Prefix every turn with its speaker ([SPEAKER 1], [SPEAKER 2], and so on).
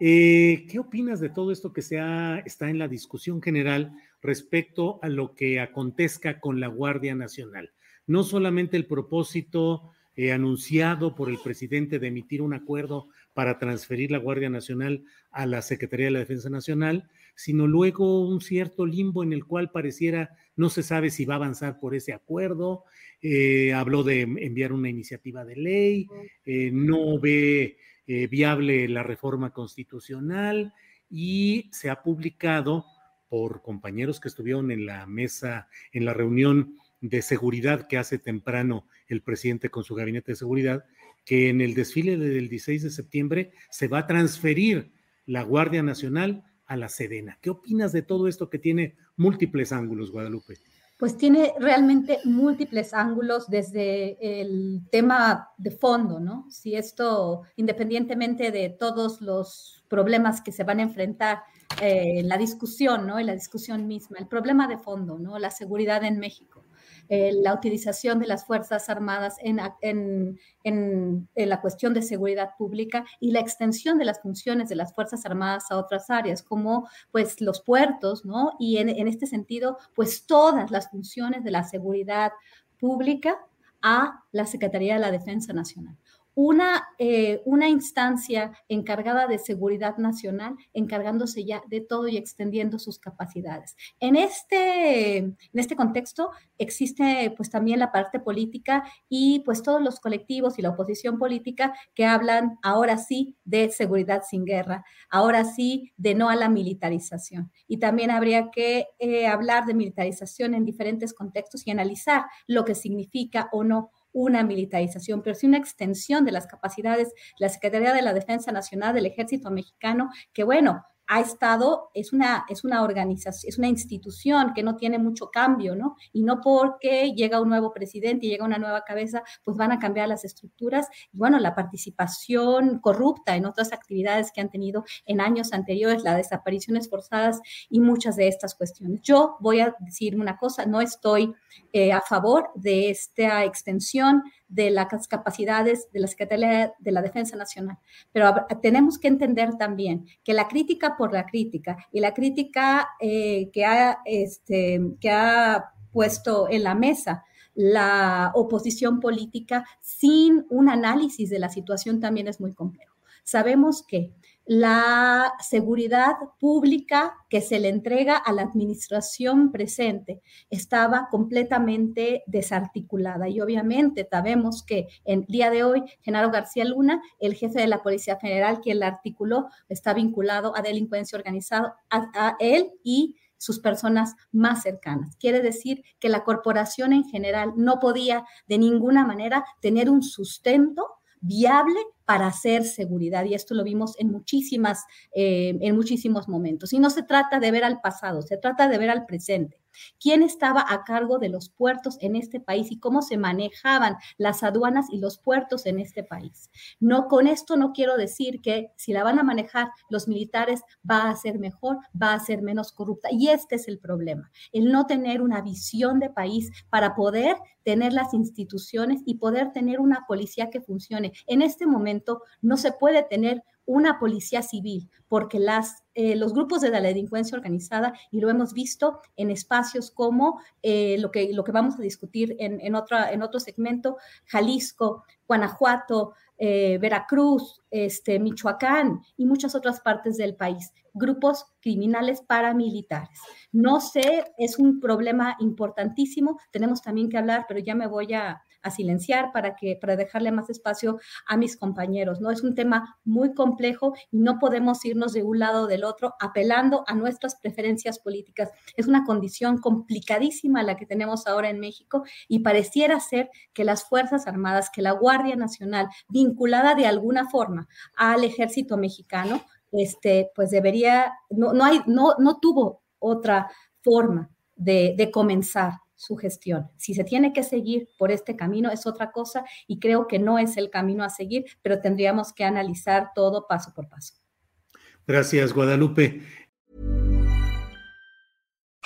[SPEAKER 1] Eh, ¿Qué opinas de todo esto que se está en la discusión general respecto a lo que acontezca con la Guardia Nacional? No solamente el propósito eh, anunciado por el presidente de emitir un acuerdo para transferir la Guardia Nacional a la Secretaría de la Defensa Nacional, sino luego un cierto limbo en el cual pareciera no se sabe si va a avanzar por ese acuerdo. Eh, habló de enviar una iniciativa de ley, no ve eh, viable la reforma constitucional y se ha publicado por compañeros que estuvieron en la mesa, en la reunión de seguridad que hace temprano el presidente con su gabinete de seguridad, que en el desfile del 16 de septiembre se va a transferir la Guardia Nacional a la Sedena. ¿Qué opinas de todo esto que tiene múltiples ángulos, Guadalupe?
[SPEAKER 2] Pues tiene realmente múltiples ángulos desde el tema de fondo, ¿no? Si esto, independientemente de todos los problemas que se van a enfrentar eh, en la discusión, ¿no? En la discusión misma, el problema de fondo, ¿no? La seguridad en México. Eh, la utilización de las Fuerzas Armadas en, la cuestión de seguridad pública y la extensión de las funciones de las Fuerzas Armadas a otras áreas, como pues los puertos, ¿no? Y en, en este sentido, pues todas las funciones de la seguridad pública a la Secretaría de la Defensa Nacional una, eh, una instancia encargada de seguridad nacional, encargándose ya de todo y extendiendo sus capacidades. En este, en este contexto existe pues también la parte política y pues todos los colectivos y la oposición política que hablan ahora sí de seguridad sin guerra, ahora sí de no a la militarización. Y también habría que eh, hablar de militarización en diferentes contextos y analizar lo que significa o no una militarización, pero sí una extensión de las capacidades de la Secretaría de la Defensa Nacional del Ejército Mexicano, que bueno, ha estado, es una, es una organización, es una institución que no tiene mucho cambio, ¿no? Y no porque llega un nuevo presidente y llega una nueva cabeza, pues van a cambiar las estructuras. Y bueno, la participación corrupta en otras actividades que han tenido en años anteriores, las desapariciones forzadas y muchas de estas cuestiones. Yo voy a decir una cosa, no estoy eh, a favor de esta extensión de las capacidades de la Secretaría de la Defensa Nacional. Pero tenemos que entender también que la crítica por la crítica y la crítica eh, que, ha, este, que ha puesto en la mesa la oposición política sin un análisis de la situación también es muy complejo. Sabemos que la seguridad pública que se le entrega a la administración presente estaba completamente desarticulada. Y obviamente sabemos que en día de hoy, Genaro García Luna, el jefe de la Policía Federal, quien la articuló, está vinculado a delincuencia organizada, a, él y sus personas más cercanas. Quiere decir que la corporación en general no podía de ninguna manera tener un sustento viable para hacer seguridad. Y esto lo vimos en, muchísimas, eh, en muchísimos momentos. Y no se trata de ver al pasado, se trata de ver al presente. Quién estaba a cargo de los puertos en este país y cómo se manejaban las aduanas y los puertos en este país. No con esto no quiero decir que si la van a manejar los militares va a ser mejor, va a ser menos corrupta y este es el problema, el no tener una visión de país para poder tener las instituciones y poder tener una policía que funcione. En este momento no se puede tener una policía civil, porque las, eh, los grupos de la delincuencia organizada, y lo hemos visto en espacios como eh, lo, que, lo que vamos a discutir en, en, otra, en otro segmento, Jalisco, Guanajuato, eh, Veracruz, este, Michoacán y muchas otras partes del país, grupos criminales paramilitares. No sé, es un problema importantísimo, tenemos también que hablar, pero ya me voy a, a silenciar para, que, para dejarle más espacio a mis compañeros. ¿no? Es un tema muy complejo y no podemos irnos de un lado o del otro apelando a nuestras preferencias políticas. Es una condición complicadísima la que tenemos ahora en México y pareciera ser que las Fuerzas Armadas, que la Guardia Nacional, vinculada de alguna forma al ejército mexicano, este, pues debería, no, no, hay, no, no tuvo otra forma de, de comenzar su gestión. Si se tiene que seguir por este camino es otra cosa y creo que no es el camino a seguir, pero tendríamos que analizar todo paso por paso.
[SPEAKER 1] Gracias, Guadalupe.